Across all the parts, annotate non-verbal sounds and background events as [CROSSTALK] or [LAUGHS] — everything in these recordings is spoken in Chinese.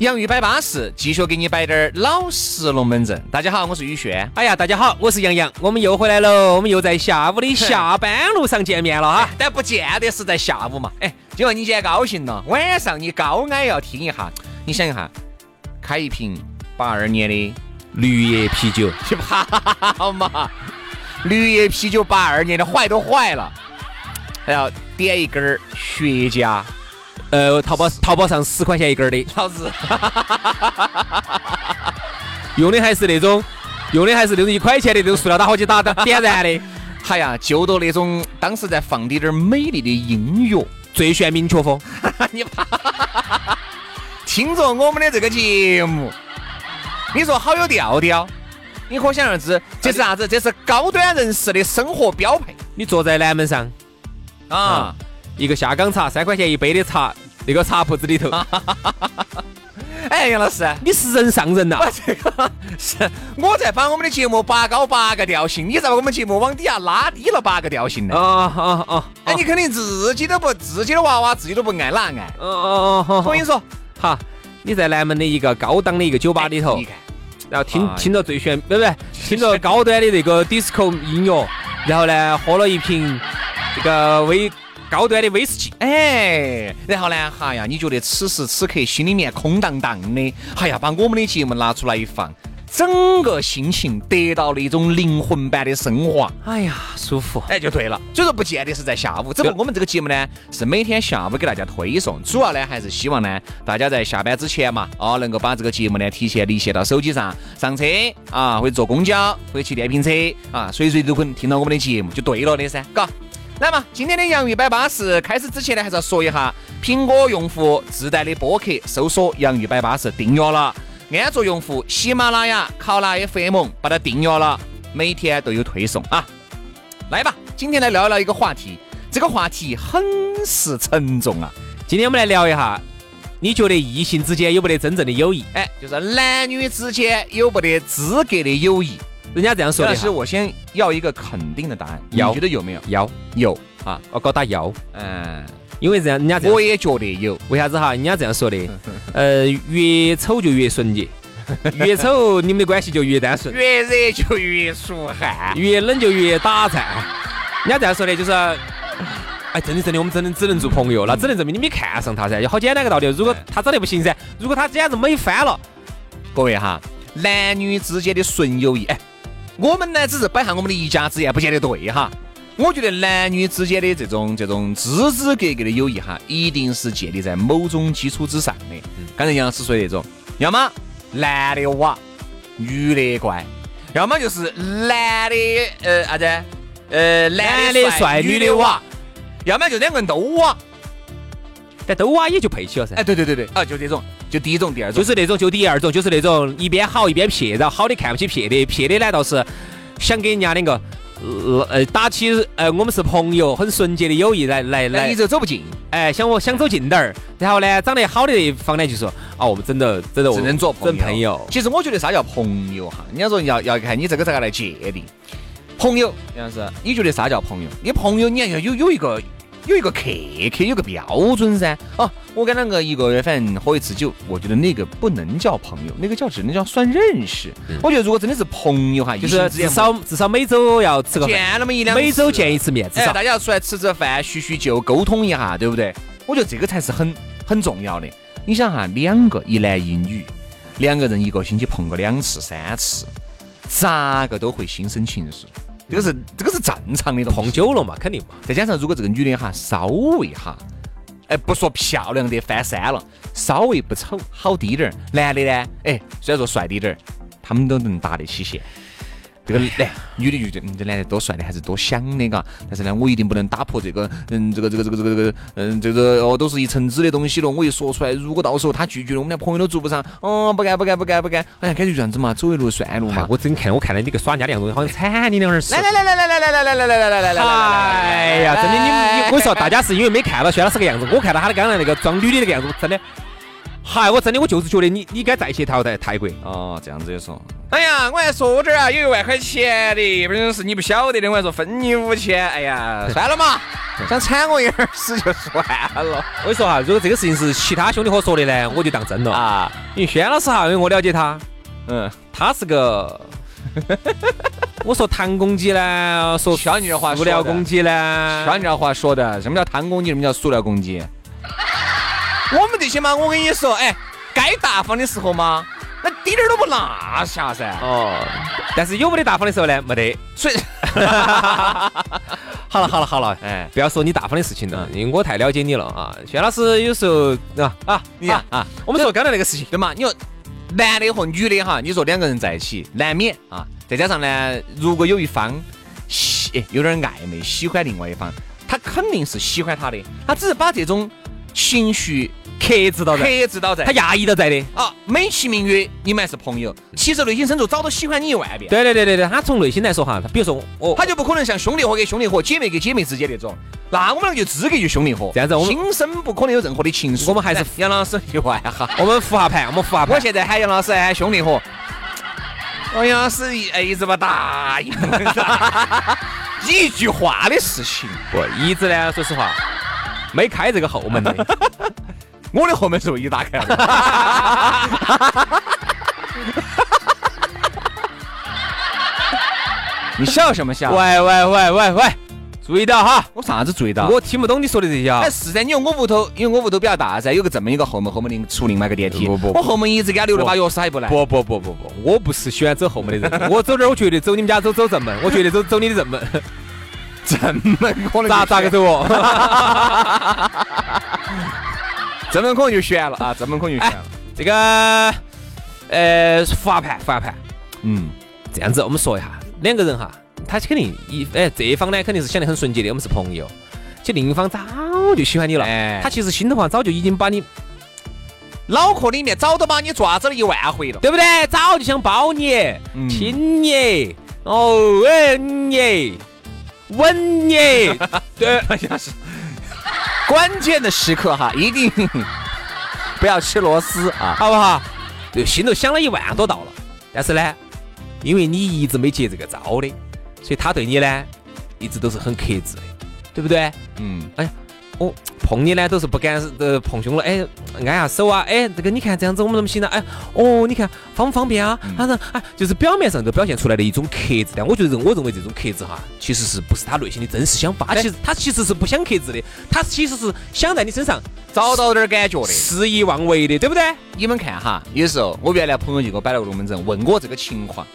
洋芋摆巴士，继续给你摆点儿老实龙门阵。大家好，我是宇轩。哎呀，大家好，我是杨洋，我们又回来了，我们又在下午的下班路上见面了哈。但不见得是在下午嘛。哎，今晚你今天高兴了，晚上你高矮要听一下。你想一下，开一瓶八二年的绿叶啤酒，去吧，好嘛？绿叶啤酒八二年的坏都坏了，还要点一根儿雪茄。呃，淘宝淘宝上十块钱一根的，老子 [LAUGHS] 用的还是那种，用的还是那种一块钱的那种塑料打火机打的点燃的。[LAUGHS] 哎呀，就到那种当时在放的点美丽的音乐，最炫民族风。[LAUGHS] 你怕？听着我们的这个节目，你说好有调调？你可想而知，这是啥子？这是高端人士的生活标配。你坐在南门上啊。一个下岗茶，三块钱一杯的茶，那个茶铺子里头。[LAUGHS] 哎，杨老师，你是人上人呐！[LAUGHS] 这个是我在把我们的节目拔高八个调性，你在把我们节目往底下拉低了八个调性呢？啊啊啊！哎，你肯定自己都不，自己的娃娃自己都不爱哪爱。哦哦哦！我跟你说，哈，你在南门的一个高档的一个酒吧里头，然后听听着最炫，不不，听着高端的那个 disco 音乐，然后呢，喝了一瓶这个威。高端的威士忌，哎，然后呢，哈呀，你觉得此时此刻心里面空荡荡的，哎呀，把我们的节目拿出来一放，整个心情得到了一种灵魂般的升华，哎呀，舒服，哎，就对了。所以说，不见得是在下午，只不过我们这个节目呢，是每天下午给大家推送，主要呢还是希望呢，大家在下班之前嘛，哦，能够把这个节目呢提前离线到手机上，上车啊，或者坐公交，或者骑电瓶车啊，随随都可能听到我们的节目，就对了的噻，嘎。来嘛，今天的洋芋摆巴士开始之前呢，还是要说一下，苹果用户自带的播客，搜索“洋芋摆巴士”订阅了；安卓用户喜马拉雅、考拉 FM 把它订阅了，每天都有推送啊。来吧，今天来聊聊一个话题，这个话题很是沉重啊。今天我们来聊一下，你觉得异性之间有没得真正的友谊？哎，就是男女之间有没得资格的友谊？人家这样说的。但是我先要一个肯定的答案，你觉得有没有？有有啊，我搞打有。嗯，因为这样，人家我也觉得有。为啥子哈？人家这样说的。[LAUGHS] 呃，越丑就越纯洁，[LAUGHS] 越丑你们的关系就越单纯，越热就越出汗，越冷就越打颤。人家这样说的，就是，哎，真的真的，我们真的只能做朋友，那只能证明你没看上他噻，就好简单个道理。如果他长得不行噻，如果他简直美翻了，各位哈，男女之间的纯友谊，哎。我们呢，只是摆下我们的一家之言，不见得对哈。我觉得男女之间的这种这种枝枝格格的友谊哈，一定是建立在某种基础之上的。刚才杨老师说的那种，要么男的瓦，女的乖；要么就是男的呃啥子呃男的帅，女的瓦；要么就两个人都瓦。但都瓦也就配起了噻。哎，对对对对，啊，就这种。就第一种，第二种就是那种，就第二种就是那种一边好一边撇，然后好的看不起撇的，撇的呢倒是想给人家两个呃打起呃我们是朋友很纯洁的友谊来来来，一直走不近，哎想我想走近点儿，然后呢长得好的一方呢就说啊我们真的真的只能做朋友。其实我觉得啥叫朋友哈？人家说要要看你这个咋个来界定朋友，杨老师，你觉得啥叫朋友？你朋友你要有有一个。有一个客客，有个标准噻。哦，我跟两个一个月反正喝一次酒，我觉得那个不能叫朋友，那个叫只能叫算认识。我觉得如果真的是朋友哈，就是至少至少每周要吃个见那么一两，每周见一次面，至少大家要出来吃吃饭、叙叙旧、沟通一下，对不对？我觉得这个才是很很重要的。你想哈，两个一男一女，两个人一个星期碰个两次、三次，咋个都会心生情愫。这个是这个是正常的，碰久了嘛，肯定嘛。再加上如果这个女的哈稍微哈，哎，不说漂亮的翻山了，稍微不丑，好低点儿。男的呢，哎，虽然说帅滴点儿，他们都能搭得起线。这个男女的就觉得，嗯，这男的多帅的，还是多想的，嘎。但是呢，我一定不能打破这个，嗯，这个这个这个这个这个，嗯，这个哦，都是一层纸的东西了。我一说出来，如果到时候他拒绝了，我们俩朋友都做不上。哦，不干不干不干不干。哎呀，感觉这样子嘛，走一路算一路嘛。我真看，我看到你个耍人家的样子，好像惨你两儿来来来来来来来来来来来来来来！哎呀，真的，你你，我说大家是因为没看到薛老师个样子，我看到他的刚才那个装女的那个样子，真的。嗨，我真的我就是觉得你你该再去淘汰泰国哦，这样子也说。哎呀，我还说这儿啊，有一万块钱的，不是你不晓得的，我还说分你五千。哎呀，[LAUGHS] 算了嘛，想铲我一耳屎就算了。我跟你说哈，如果这个事情是其他兄弟伙说的呢，我就当真了啊。因为轩老师哈，因为我了解他，嗯，他是个，[LAUGHS] 我说弹公鸡呢，说小女的话，塑料公鸡呢，小你这话说的，什么叫弹公鸡，什么叫塑料公鸡？我们这些嘛，我跟你说，哎，该大方的时候嘛，那滴点儿都不落下噻。哦，但是有没得大方的时候呢？没得。所以，[LAUGHS] 好了好了好了，哎，不要说你大方的事情了，因为我太了解你了啊。薛老师有时候啊啊，你啊啊，我们说刚才那个事情，对嘛？你说男的和女的哈，你说两个人在一起，难免啊，再加上呢，如果有一方喜有点暧昧，喜欢另外一方，他肯定是喜欢他的，他只是把这种。情绪克制到在，克制到在，他压抑到在的。啊，美其名曰你们还是朋友，其实内心深处早都喜欢你一万遍。对对对对对，他从内心来说哈，他比如说我，他就不可能像兄弟伙跟兄弟伙、姐妹跟姐妹之间那种，那我们两个就资格就兄弟伙，这样子，我们心生不可能有任何的情愫。我们还是 [LAUGHS] 杨老师一万哈，我们复下盘，我们复下盘。我现在喊杨老师喊兄弟伙，杨老师一一直不答应，[LAUGHS] 一句话的事情，不一直呢，说实话。没开这个后门的，我的后门是唯一打开了。[LAUGHS] 你笑什么笑？喂喂喂喂喂，注意到哈！我啥子注意到？我听不懂你说的这些啊。哎，是噻，你说我屋头，因为我屋头比较大噻，有个这么一个后门，后门另出另外一个电梯。不不，我后门一直给他留了把钥匙，还不来。不不不不不，我不是喜欢走后门的人，我走这儿，我绝对走你们家走走正门，我绝对走走你的正门。正门可能咋咋个走哦？正门可能就悬了啊！正门可能就悬了。这个呃，复下盘，复盘。嗯，这样子我们说一下，两个人哈，他肯定一哎，这一方呢肯定是想得很纯洁的，我们是朋友。其实另一方早就喜欢你了，哎，他其实心头话早就已经把你脑壳里面早都把你抓子了一万回了，对不对？早就想包你、亲你，哦哎你。吻你，[LAUGHS] 对，关键是关键的时刻哈，一定不要吃螺丝啊，好不好？就，心头想了一万多道了，但是呢，因为你一直没接这个招的，所以他对你呢，一直都是很克制的，对不对？嗯，哎。哦，碰你呢都是不敢呃碰胸了，哎，按下手啊，哎，这个你看这样子我们怎么行呢？哎，哦，你看方不方便啊？他说，啊，就是表面上都表现出来的一种克制，但我觉得我认为这种克制哈，其实是不是他内心的真实想法？其实他其实是不想克制的，他其实是想在你身上找到点感觉的，肆意妄为的，对不对？你们看哈，有时候我原来朋友就给我摆了个龙门阵，问我这个情况，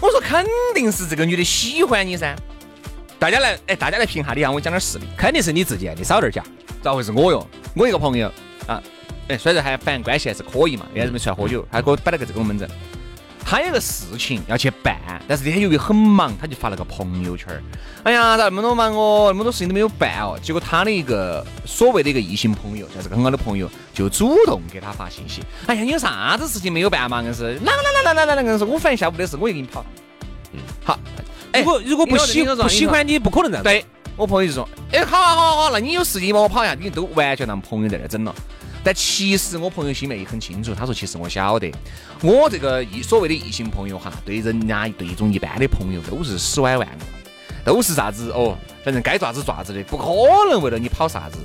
我说肯定是这个女的喜欢你噻。大家来，哎，大家来评下，你让我讲点事例，肯定是你自己，你少点讲，咋回事我哟？我一个朋友啊，哎，虽然还反正关系还是可以嘛，那天没出来喝酒，他给我摆了个这个龙门阵，他有个事情要去办，但是那天由于很忙，他就发了个朋友圈哎呀，咋那么多忙哦，那么多事情都没有办哦。结果他的一个所谓的一个异性朋友，算是很好的朋友，就主动给他发信息，哎呀，你有啥子事情没有办嘛？硬是，来来来来来来来，硬是我反正下午的事，我就给你跑。嗯，好。如果如果不喜不喜欢你，不可能这样。对我朋友就说：“哎，好啊好啊好，那你有事情帮我跑一下。”你都完全当朋友在那整了。但其实我朋友心里面也很清楚，他说：“其实我晓得，我这个异所谓的异性朋友哈，对人家对一种一般的朋友都是死歪万个，都是啥子哦，反正该爪子爪子的，不可能为了你跑啥子。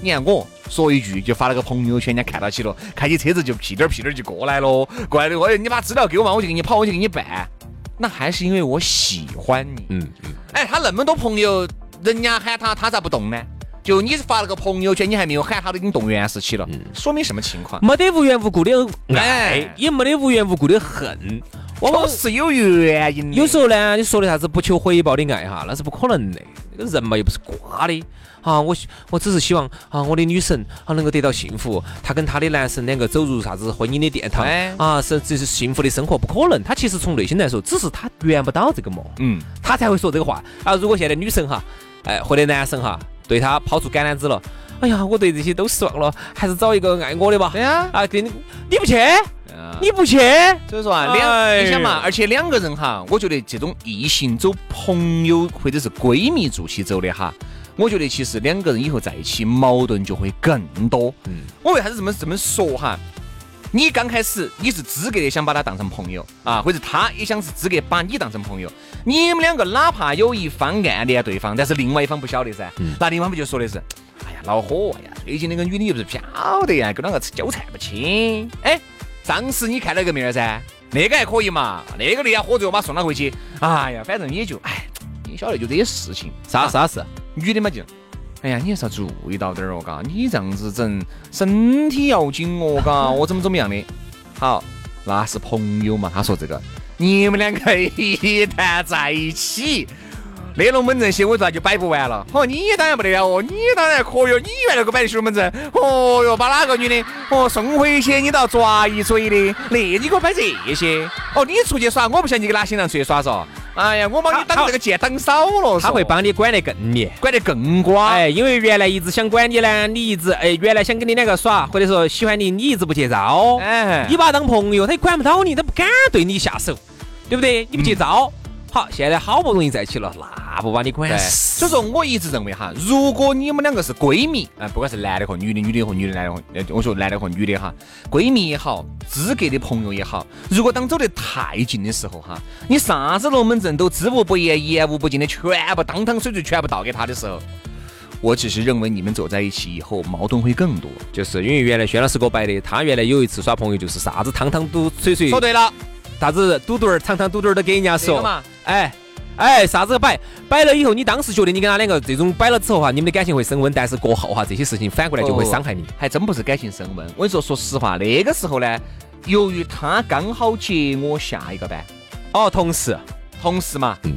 你看我说一句就发了个朋友圈，人家看到起了，开起车子就屁颠儿屁颠儿就过来了，过来的我你把资料给我嘛，我就给你跑，我就给你办。”那还是因为我喜欢你，嗯嗯，哎，他那么多朋友，人家喊他，他咋不动呢？就你发了个朋友圈，你还没有喊他，都已经动员士气了，说明什么情况？没得无缘无故的爱，也没得无缘无故的恨，往往是有原因的。有时候呢，你说的啥子不求回报的爱哈，那是不可能的。这个人嘛又不是瓜的。啊，我我只是希望啊，我的女神啊能够得到幸福，她跟她的男神两个走入啥子婚姻的殿堂啊，是这是幸福的生活，不可能。她其实从内心来说，只是她圆不到这个梦，嗯，她才会说这个话啊。如果现在女神哈，哎，或者男神哈，对她抛出橄榄枝了，哎呀，我对这些都失望了，还是找一个爱我的吧。对呀，啊，给你你不去，你不去，所以说啊，两你想嘛，而且两个人哈，我觉得这种异性走朋友或者是闺蜜做起走的哈。我觉得其实两个人以后在一起矛盾就会更多。嗯，我为啥子这么这么说哈？你刚开始你是资格的想把他当成朋友啊，或者他也想是资格把你当成朋友。你们两个哪怕有一方暗恋对方，但是另外一方不晓得噻，那另外一方不就说的是，恼火呀，最近那个女的又不是不晓得呀，跟两个纠缠不清。哎，上次你看了个妹儿噻，那个还可以嘛，那个那天喝醉我把送他回去。哎呀，反正也就哎。你晓得就这些事情，啥啥事？女的嘛就，哎呀，你还是要注意到点儿哦，嘎，你这样子整，身体要紧哦，嘎，我怎么怎么样的？好，那是朋友嘛。他说这个，你们两个 [LAUGHS] 一旦在一起。那龙门阵些我咋就摆不完了？哦，你当然不得了哦，你当然可以哦，你原来给我摆的龙门阵，哦哟，把哪个女的哦送回去，你都要抓一嘴的。那你给我摆这些？哦，你出去耍，我不晓得你跟哪些人出去耍嗦？哎呀，我帮你挡这个剑挡少了，他会帮你管得更严，管得更瓜。哎，因为原来一直想管你呢，你一直哎，原来想跟你两个耍，或者说喜欢你，你一直不接招。哎，你把他当朋友，他也管不到你，他不敢对你下手，对不对？你不接招。好，现在好不容易在一起了，那不把你管死。所以说，我一直认为哈，如果你们两个是闺蜜，啊，不管是男的和女的，女的和女的，男的和，我说男的和女的哈，闺蜜也好，资格的朋友也好，如果当走得太近的时候哈，你啥子龙门阵都知无不言，言无不尽的全部当汤水水全部倒给他的时候，我只是认为你们走在一起以后矛盾会更多，就是因为原来轩老师给我摆的，他原来有一次耍朋友就是啥子汤汤都水水。说对了。啥子嘟嘟儿、汤汤嘟嘟儿都给人家说，哎哎，啥子摆摆了以后，你当时觉得你跟他两个这种摆了之后哈，你们的感情会升温，但是过后哈，这些事情反过来就会伤害你，还真不是感情升温。我跟你说，说实话，那个时候呢，由于他刚好接我下一个班，哦，同事，同事嘛，嗯。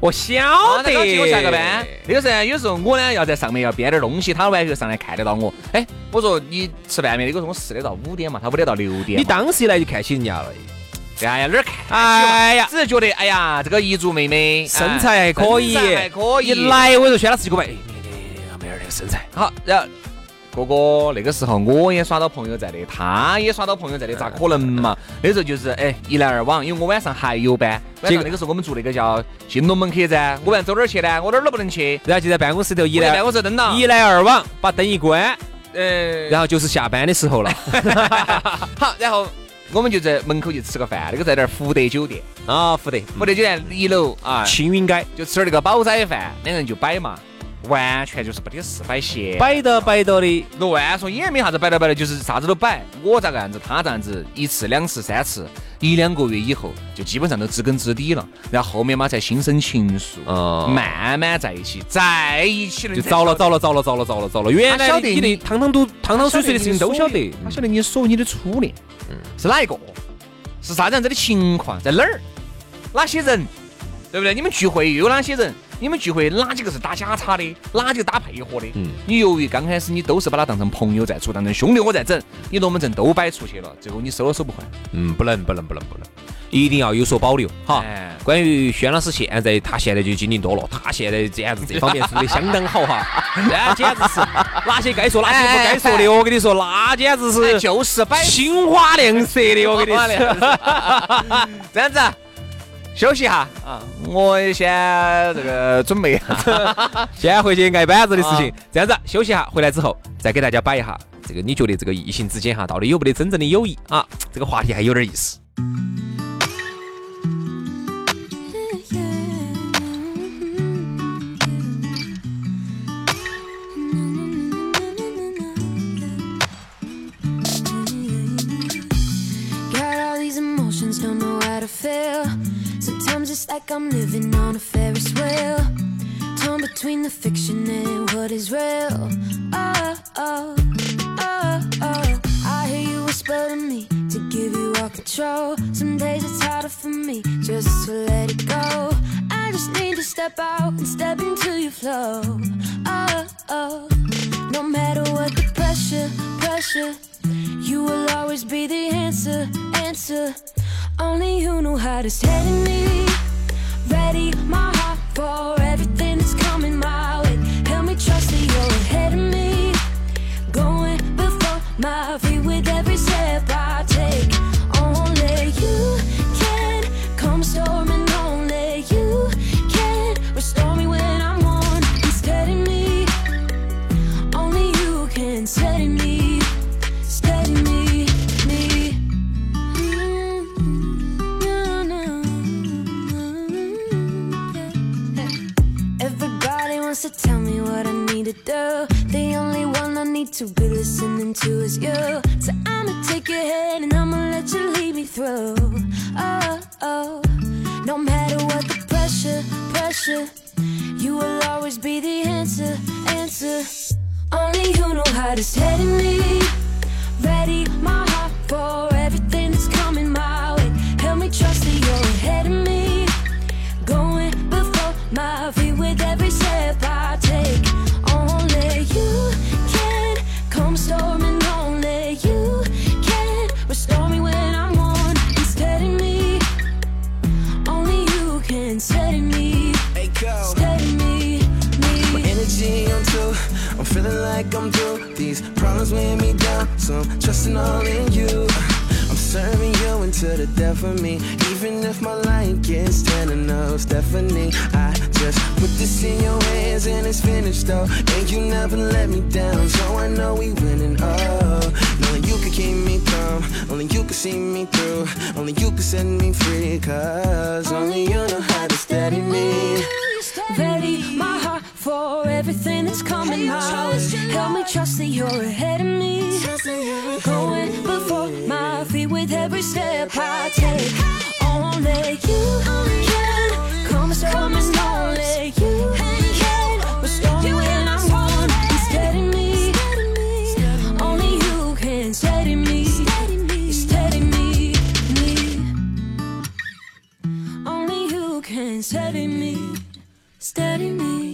我晓得，我下个班。那个时候，有时候我呢要在上面要编点东西，他完就上来看得到我。哎，我说你吃饭没？那个时候我四点到五点嘛，他五点到六点。你当时一来就看起人家了。哎呀，哪儿看？哎呀，只是觉得，哎呀，这个彝族妹妹身材还可以，还可以。一来我就轩老师就给我哎，妹儿那个身材好。然后哥哥那个时候我也耍到朋友在的，他也耍到朋友在的，咋可能嘛？那时候就是哎一来二往，因为我晚上还有班。晚上那个时候我们住那个叫新龙门客栈，我晚上走哪儿去呢？我哪儿都不能去。然后就在办公室头一来办公室灯了一来二往，把灯一关，呃，然后就是下班的时候了。[LAUGHS] 好，然后。我们就在门口去吃个饭，那个在那儿福德酒店。啊，福德福德酒店一楼啊，青云街。就吃点那个煲仔饭，两个人就摆嘛，完全就是不得事摆闲，摆到摆到的，乱说也没啥子摆到摆到，就是啥子都摆，我咋个样子，他这样子，一次两次三次，一两个月以后就基本上都知根知底了，然后后面嘛才心生情愫，慢慢在一起，在一起了就着了着了着了着了着了着了，原来你的汤汤都汤汤水水的事情都晓得，他晓得你说你的初恋。是哪一个？是啥子样子的情况？在哪儿？哪些人？对不对？你们聚会又有哪些人？你们聚会哪几个是打假叉的？哪几个打配合的？嗯，你由于刚开始你都是把他当成朋友在处，当成兄弟我在整，你龙门阵都摆出去了，最后你收都收不回。嗯，不能，不能，不能，不能，一定要有所保留。哈，关于轩老师现在，他现在就经历多了，他现在简直这方面做的相当好哈。那简直是哪些该说，哪些不该说的，我跟你说，那简直是就是摆青花亮色的，我跟你说。[LAUGHS] 这样子。休息哈啊！我先这个准备一下，[LAUGHS] 先回去挨板子的事情。这样子休息下，回来之后再给大家摆一下这个，你觉得这个异性之间哈，到底有没得真正的友谊啊？这个话题还有点意思。Like I'm living on a Ferris wheel. Torn between the fiction and what is real. Oh, oh, oh, oh. I hear you whisper to me to give you all control. Some days it's harder for me just to let it go. I just need to step out and step into your flow. Oh, oh. No matter what the pressure, pressure, you will always be the answer, answer. Only you know how to steady me. My heart for everything that's coming my way. Help me trust that you're ahead of me. These problems weigh me down, so I'm trusting all in you. I'm serving you until the death of me. Even if my light gets ten enough, Stephanie, I just put this in your hands and it's finished though. And you never let me down, so I know we winning. Oh, knowing you can keep me calm, only you can see me through, only you can set me free. Cause only you know how to steady me. Ready my heart for everything that's coming my way. Help me trust that you're ahead of me. Going before my feet with every step I take. Only you can come and show me. Only you can restore me when I'm worn and steady me. Only you can steady me, steady me, me. Only you can steady me, steady me.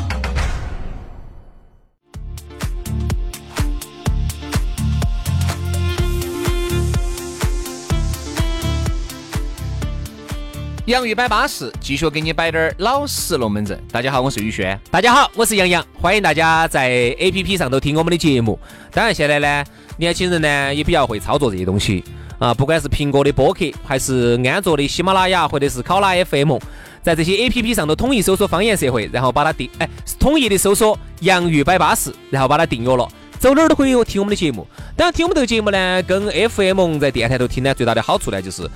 洋芋摆巴适，继续给你摆点儿老实龙门阵。大家好，我是宇轩。大家好，我是杨洋，欢迎大家在 A P P 上头听我们的节目。当然，现在呢，年轻人呢也比较会操作这些东西啊，不管是苹果的播客，还是安卓的喜马拉雅，或者是考拉 F M，在这些 A P P 上头统一搜索“方言社会”，然后把它订，哎，统一的搜索“洋芋摆巴士”，然后把它订阅了。走哪儿都可以听我们的节目。当然，听我们这个节目呢，跟 F M 在电台头听呢，最大的好处呢，就是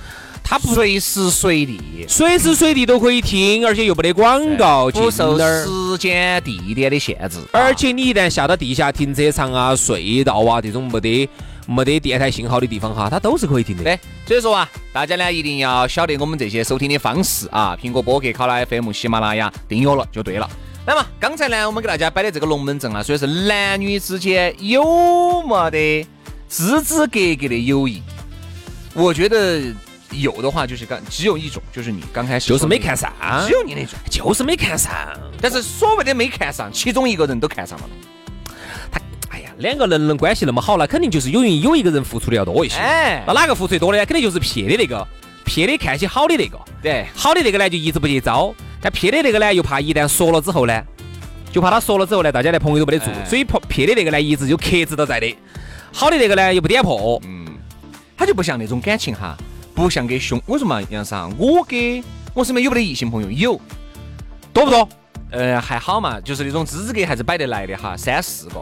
它不随时随地，随时随地都可以听，而且又没得广告进不受。时间、地点的限制。而且你一旦下到地下停车场啊、隧道啊这种没得没得电台信号的地方哈，它都是可以听的。对，所以说啊，大家呢一定要晓得我们这些收听的方式啊，苹果播客、考拉 FM、喜马拉雅订阅了就对了。那么刚才呢，我们给大家摆的这个龙门阵啊，所以是男女之间有没得枝枝格格的友谊？我觉得有的话，就是刚只有一种，就是你刚开始就是没看上，只有你那种。就是没看上。但是所谓的没看上，其中一个人都看上了。他，哎呀，两个人能关系那么好，那肯定就是有一有一个人付出的要多一些。哎那哪个付出的多呢？肯定就是撇的那个，撇的看起好的那个。对，好的那个呢，就一直不接招；但撇的那个呢，又怕一旦说了之后呢，就怕他说了之后呢，大家连朋友都没得做，哎所以撇撇的那个呢，一直就克制到在的。好的那个呢，又不点破，嗯他就不像那种感情哈，不像给兄。我说嘛，杨啥？我给我身边有没得异性朋友？有，多不多？呃，还好嘛，就是那种资格还是摆得来的哈，三四个。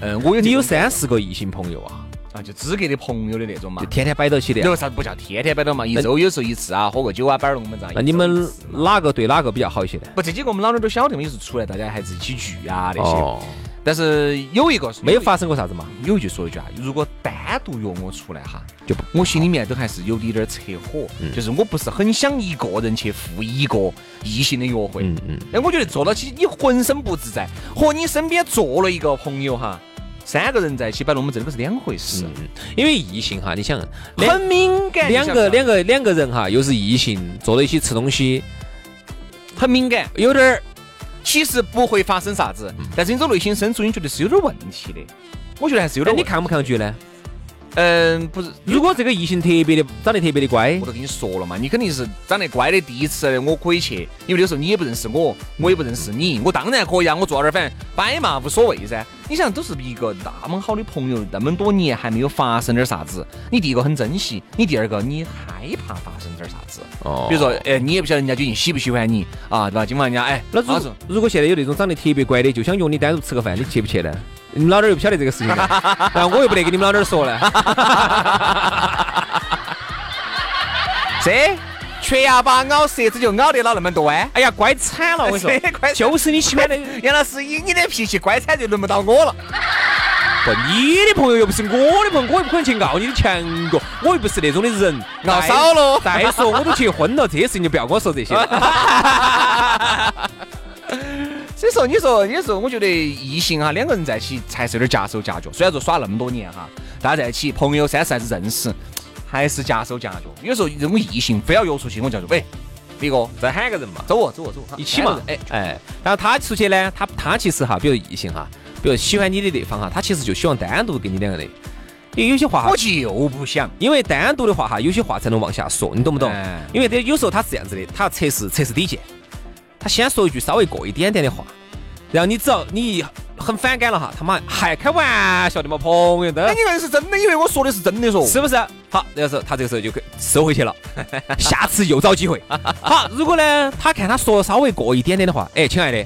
嗯，我有你有三四个异性朋友啊？啊，就资格的朋友的那种嘛就。天天摆到起的。有啥不叫天天摆到嘛？一周有时候一次啊，喝个酒啊，摆儿龙门阵。那你们哪个对哪个比较好一些呢？不这几个我们老儿都晓得嘛，有时候出来大家还是一起聚啊那些。哦，但是有一个没有发生过啥子嘛？有一句说一句啊，如果单独约我出来哈，就我心里面都还是有点点儿扯火，就是我不是很想一个人去赴一个异性的约会。嗯嗯，哎，我觉得坐到起你浑身不自在，和你身边坐了一个朋友哈，三个人在一起摆龙门阵，这个是两回事，因为异性哈，你想很敏感。两个个两个两个人哈，又是异性，坐在一起吃东西，很敏感，有点儿其实不会发生啥子，但是你从内心深处你觉得是有点问题的。我觉得还是有点你抗不抗拒呢？嗯，不是，如果这个异性特别的长得特别的乖我，都跟你说了嘛，你肯定是长得乖的，第一次我可以去，因为那时候你也不认识我，我也不认识你，我当然可以啊，我坐那儿反正摆嘛，无所谓噻。你想，都是一个那么好的朋友，那么多年还没有发生点啥子，你第一个很珍惜，你第二个你害怕发生点啥子。哦比如说，哎，你也不晓得人家究竟喜不喜欢你啊，对吧？今晚人家哎，那如老子如果现在有那种长得特别乖的，就想约你单独吃个饭，你去不去呢？你们老点儿又不晓得这个事情呢，[LAUGHS] 然后我又不得跟你们老点儿说呢。[LAUGHS] 这缺牙巴咬舌子就咬得了那么多哎。哎呀，乖惨了，我跟你说，[LAUGHS] 乖就是你喜欢的。杨老师，以你的脾气，乖惨就轮不到我了。[LAUGHS] 不，你的朋友又不是我的朋友，我又不可能去熬你的强过，我又不是那种的人。熬少了再说我都结婚了，这些事情就不要跟我说这些。[LAUGHS] 所以说，你说，有时候我觉得异性哈，两个人在一起才是有点夹手夹脚。虽然说耍那么多年哈，大家在一起，朋友三四还是认识，还是夹手夹脚。有时候这种异性非要约出去，我叫做喂，李哥，再喊个人嘛，走哦，走哦，走哦，一起嘛。哎哎，哎，然后他出去呢，他他其实哈，比如异性哈，比如喜欢你的那方哈，他其实就希望单独跟你两个人。因为有些话哈我，就不想。因为单独的话哈，有些话才能往下说，你懂不懂哎？因为这有时候他是这样子的，他要测试测试底线，他先说一句稍微过一点点的话，然后你只要你很反感了哈，他妈还开玩笑的嘛，朋友的哎，，你看是真的，以为我说的是真的说。是不是？好，那个时候他这个时候就收回去了，[LAUGHS] 下次又找机会。[LAUGHS] 好，如果呢，他看他说稍微过一点点的话，哎，亲爱的，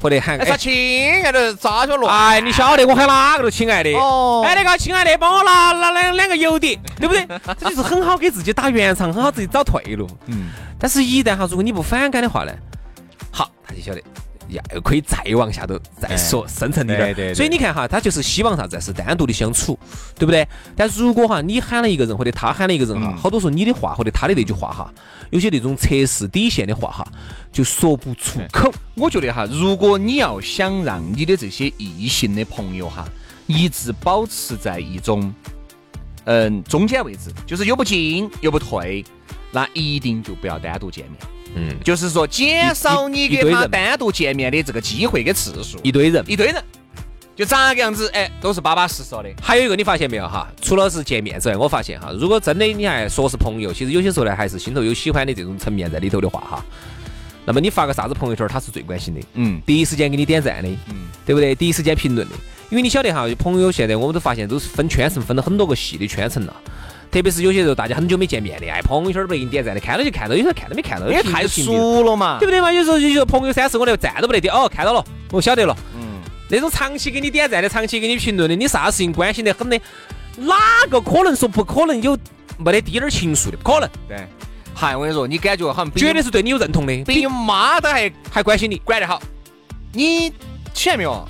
或者喊哎，亲爱的，咋就乱？哎，你晓得我喊哪个都亲爱的。哦哎，那个亲爱的，帮我拿拿两两个油碟，[LAUGHS] 对不对？这就是很好给自己打圆场，很好自己找退路。嗯，但是，一旦哈，如果你不反感的话呢，好，他就晓得。呀，可以再往下头再说深层一点儿。对对对所以你看哈，他就是希望啥子？是单独的相处，对不对？但如果哈，你喊了一个人，或者他喊了一个人哈，好多时候你的话或者他的那句话哈，有些那种测试底线的话哈，就说不出口。我觉得哈，如果你要想让你的这些异性的朋友哈，一直保持在一种嗯中间位置，就是又不进又不退，那一定就不要单独见面。嗯，就是说，减少你给一堆人他单独见面的这个机会跟次数。一堆人。一堆人，就咋个样子？哎，都是巴巴适适的。还有一个你发现没有哈？除了是见面之外，我发现哈，如果真的你还说是朋友，其实有些时候呢，还是心头有喜欢的这种层面在里头的话哈，那么你发个啥子朋友圈，他是最关心的，嗯第一时间给你点赞的，嗯，对不对？第一时间评论的，因为你晓得哈，朋友现在我们都发现都是分圈层，分了很多个细的圈层了。特别是有些时候大家很久没见面的，哎，朋友圈儿不得给你点赞的，看到就看到，有时候看都没看到，因为太熟了嘛对。不对嘛？有时候有时候朋友三四我连赞都不得点，哦，看到了，我晓得了。嗯，那种长期给你点赞的、长期给你评论的，你啥事情关心得很的，哪个可能说不可能有没得滴点儿情愫的？不可能，对。嗨，我跟你说，你感觉好像比绝对是对你有认同的，比你妈都还还关心你。管得好。你起来没有？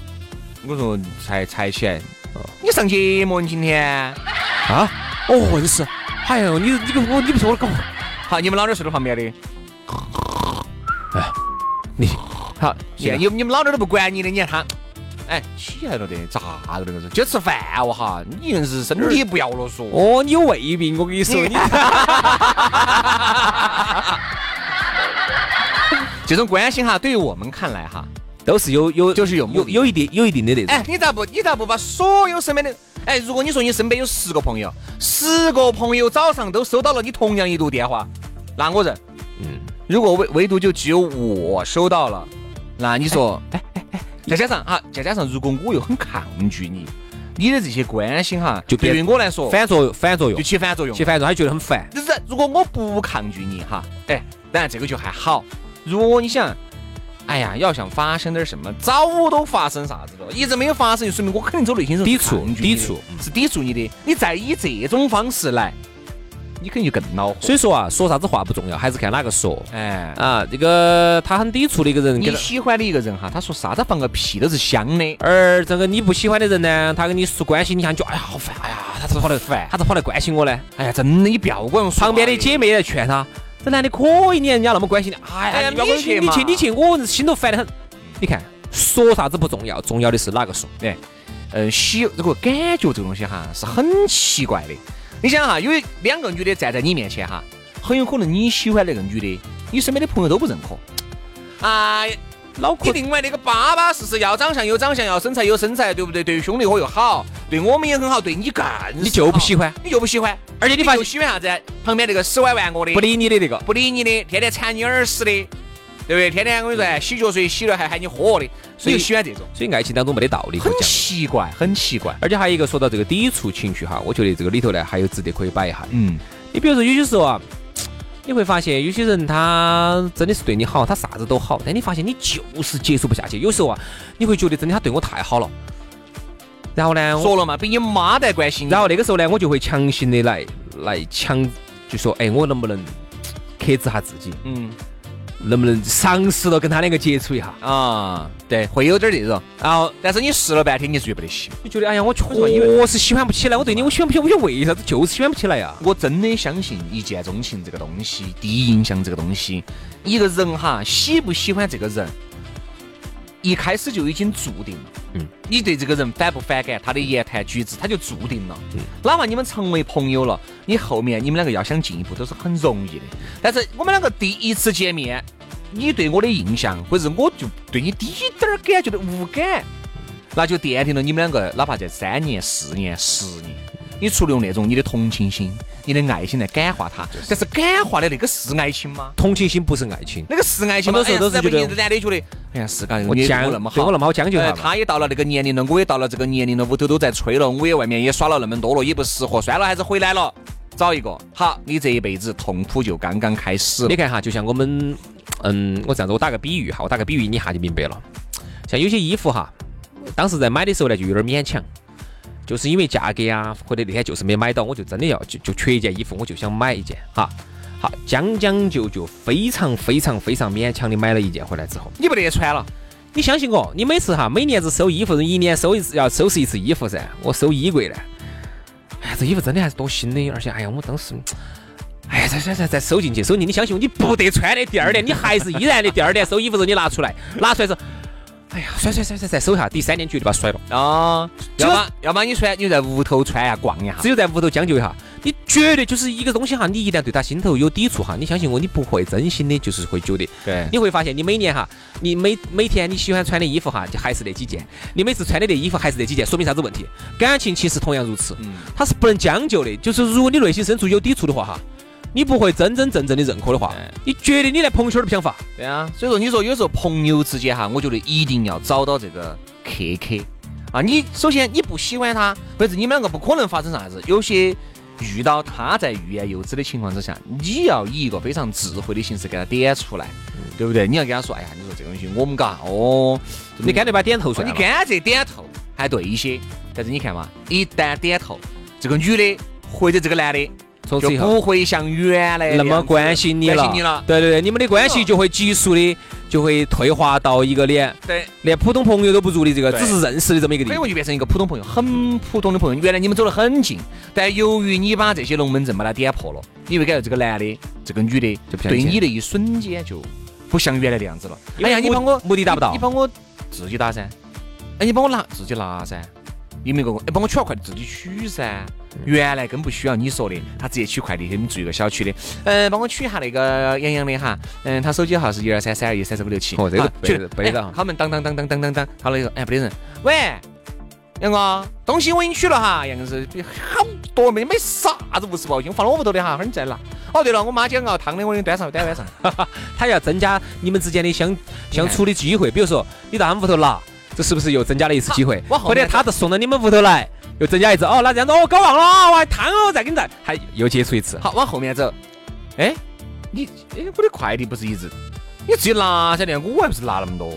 我说才才起来。你上节目你今天？啊？哦，是。哎呦，你你个我你不说我搞。好，你们老点睡到旁边的。哎你好，现在你你们老点都不管你的，你看他，哎，起来了的，咋了那个是？就吃饭哦哈，你硬是身体不要了嗦。哦，你有胃病，我跟你说，你 [LAUGHS] 这种关心哈，对于我们看来哈，都是有有就是有目的有有一定有一定的那种。哎，你咋不你咋不把所有身边的哎，如果你说你身边有十个朋友，十个朋友早上都收到了你同样一路电话，那我认。嗯，如果唯唯独就只有我收到了，那你说，哎哎哎，再加上哈，再加上如果我又很抗拒你，你的这些关心哈，就对于我来说反作用，反作用就，起反作用起。反作用，他觉得很烦。就是如果我不抗拒你哈，哎，当然这个就还好。如果你想，哎呀，要想发生点什么，早都发生啥子了，一直没有发生，就说明我肯定走内心是抵触抵触是抵触你的。你再以这种方式来，你肯定就更恼火。所以说啊，说啥子话不重要，还是看哪个说。哎，啊，这个他很抵触的一个人，你喜欢的一个人哈，他说啥子放个屁都是香的。而这个你不喜欢的人呢，他跟你说关心你，看就哎呀好烦，哎呀，他咋跑来烦他咋跑来关心我呢？哎呀，真的，你不要跟我说旁边的姐妹来劝他，这男的可以，你看人家那么关心你，哎呀，你去你去你去，我心头烦得很。你看，说啥子不重要，重要的是哪个说。哎，嗯，喜这个感觉这个东西哈是很奇怪的。你想哈，有两个女的站在你面前哈，很有可能你喜欢那个女的，你身边的朋友都不认可。哎，脑壳你另外那个巴巴适适，要长相有长相，要身材有身材，对不对？对于兄弟伙又好，对我们也很好，对你更你就不喜欢，你就不喜欢，而且你发就喜欢啥子？旁边那个死歪玩我的，不理你的那个。不理你的，天天缠你耳屎的，对不对？天天我跟你说，洗脚水洗了还喊你喝的，所以就喜欢这种，所以爱情当中没得道理可很。奇怪，很奇怪。而且还有一个说到这个抵触情绪哈，我觉得这个里头呢还有值得可以摆一下。嗯，你比如说有些时候啊，你会发现有些人他真的是对你好，他啥子都好，但你发现你就是接受不下去。有时候啊，你会觉得真的他对我太好了，然后呢，说了嘛，比你妈都还关心。然后那个时候呢，我就会强行的来来强，就说哎，我能不能克制下自己，嗯能不能尝试着跟他两个接触一下？啊，对，会有点这种。然后但是你试了半天，你觉不得行。你觉得哎呀，我确实喜欢不起来，我对你我喜欢不起来，我就为啥子就是喜欢不起来呀？我真的相信一见钟情这个东西，第一印象这个东西，一个人哈喜不喜欢这个人，一开始就已经注定了。嗯，你对这个人反不反感，他的言谈举止，他就注定了。嗯，哪怕你们成为朋友了，你后面你们两个要想进一步都是很容易的。但是我们两个第一次见面，你对我的印象，或者我就对你滴点儿感觉都无感，那就奠定了你们两个哪怕在三年、四年、十年，你除了用那种你的同情心、你的爱心来感化他，但是感化的那个是爱情吗？同情心不是爱情，那个是爱情吗？很多时候都是男的觉得，哎呀，是嘎，你对我将我那么好，对我那么好将就哎他。他也到了那个年龄了，我也到了这个年龄了，屋头都在催了，我也外面也耍了那么多了，也不适合，算了，还是回来了，找一个。好，你这一辈子痛苦就刚刚开始你。看哈，就像我们，嗯，我这样子，我打个比喻哈，我打个比喻，你一下就明白了。像有些衣服哈，当时在买的时候呢，就有点勉强，就是因为价格啊，或者那天就是没买到，我就真的要就就缺一件衣服，我就想买一件哈。好，将将就就，非常非常非常勉强的买了一件回来之后，你不得穿了，你相信我，你每次哈，每年子收衣服，一年收一次要收拾一次衣服噻。我收衣柜呢，哎呀，这衣服真的还是多新的，而且哎呀，我当时，哎呀，再再再再收进去，收进去，你相信我，你不得穿的，第二年你还是依然的，第二年收衣服时候你拿出来，拿出来之后，哎呀，甩甩甩甩再收一下，第三天绝对把它甩了。啊，要么要么你穿，你在屋头穿呀，逛一下。只有在屋头将就一下，你绝对就是一个东西哈，你一旦对他心头有抵触哈，你相信我，你不会真心的，就是会觉得对你会发现，你每年哈，你每每天你喜欢穿的衣服哈，就还是那几件，你每次穿的那衣服还是那几件，说明啥子问题？感情其实同样如此，嗯它是不能将就的。就是如果你内心深处有抵触的话哈，你不会真真正正的认可的话，你觉得你连朋友圈都不想发。对啊，所以说你说有时候朋友之间哈，我觉得一定要找到这个克克啊。你首先你不喜欢他，或者是你们两个不可能发生啥子，有些遇到他在欲言又止的情况之下，你要以一个非常智慧的形式给他点出来，对不对？你要跟他说，哎呀，你说这个东西我们嘎哦，你干脆把它点透出来了。你干脆点头还对一些，但是你看嘛，一旦点头，这个女的或者这个男的就从此以后不会像原来那么关心你了，关心你了。对对对，你们的关系就会急速的就会退化到一个连对，连普通朋友都不如的这个，只是认识的这么一个地方。所以我就变成一个普通朋友，很普通的朋友。原来你们走得很近，但由于你把这些龙门阵把它点破了，你会感觉这个男的、这个女的对你的一瞬间就不像原来的样子了。哎呀，你帮我目的达不到你你帮我自己打噻。哎，你帮我拿自己拿噻。有没有个？哎，帮我取了快递自己取噻。原来更不需要你说的，他直接取快递，给你们住一个小区的。嗯，帮我取一下那个杨洋的哈。嗯，他手机号是一二三三二一三四五六七。哦这个取了背到哎他们当当当当当当当，好了以后，哎，不得人。喂，杨哥，东西我已经取了哈。杨哥是好多没没啥子无事报信，我放到我屋头的哈，会儿你再拿。哦，对了，我妈今天熬汤的，我给你端上，端碗上。[LAUGHS] 他要增加你们之间的相相处的机会，比如说你到他们屋头拿，这是不是又增加了一次机会？或后面他送到你们屋头来，又增加一次。哦，那这样子哦，搞忘了，我还贪哦，再给你再，还又接触一次。好，往后面走。哎，你哎，我的快递不是一直你自己拿下来我还不是拿那么多？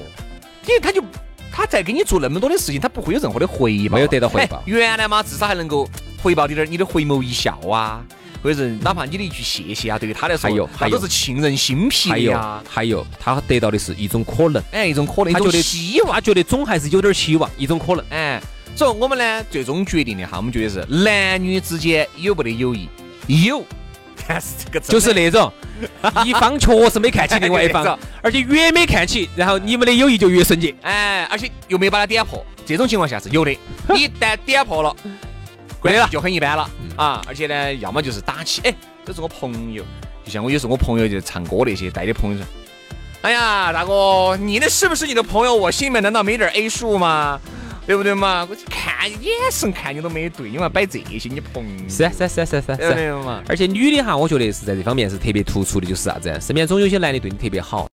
因为他就他在给你做那么多的事情，他不会有任何的回报，没有得到回报哎原来嘛，至少还能够回报你点儿你的回眸一笑啊，或者是哪怕你的一句谢谢啊，对于他来说，还有还有那都是沁人心脾还有的呀。还有，他得到的是一种可能，哎，一种可能，他觉得希望。他觉得总还是有点希望，一种可能。哎，所以我们呢，最终决定的哈，我们觉得是男女之间有没得友谊？有，但 [LAUGHS] 是这个就是那种 [LAUGHS] 一方确实没看起另外一方，[LAUGHS] 而且越没看起，然后你们的友谊就越纯洁。哎，而且又没把他点破，这种情况下是有的。一旦点破了，关系就很一般了啊！而且呢，要么就是打起，哎，这是我朋友，就像我有时候我朋友就唱歌那些带的朋友说，哎呀，大哥，你那是不是你的朋友？我心里面难道没点 A 数吗？对不对嘛？我看眼神看你都没对，你嘛摆这些，你朋友是啊是啊是啊是啊是啊对不对嘛？而且女的哈，我觉得是在这方面是特别突出的，就是啥子？身边总有些男的对你特别好，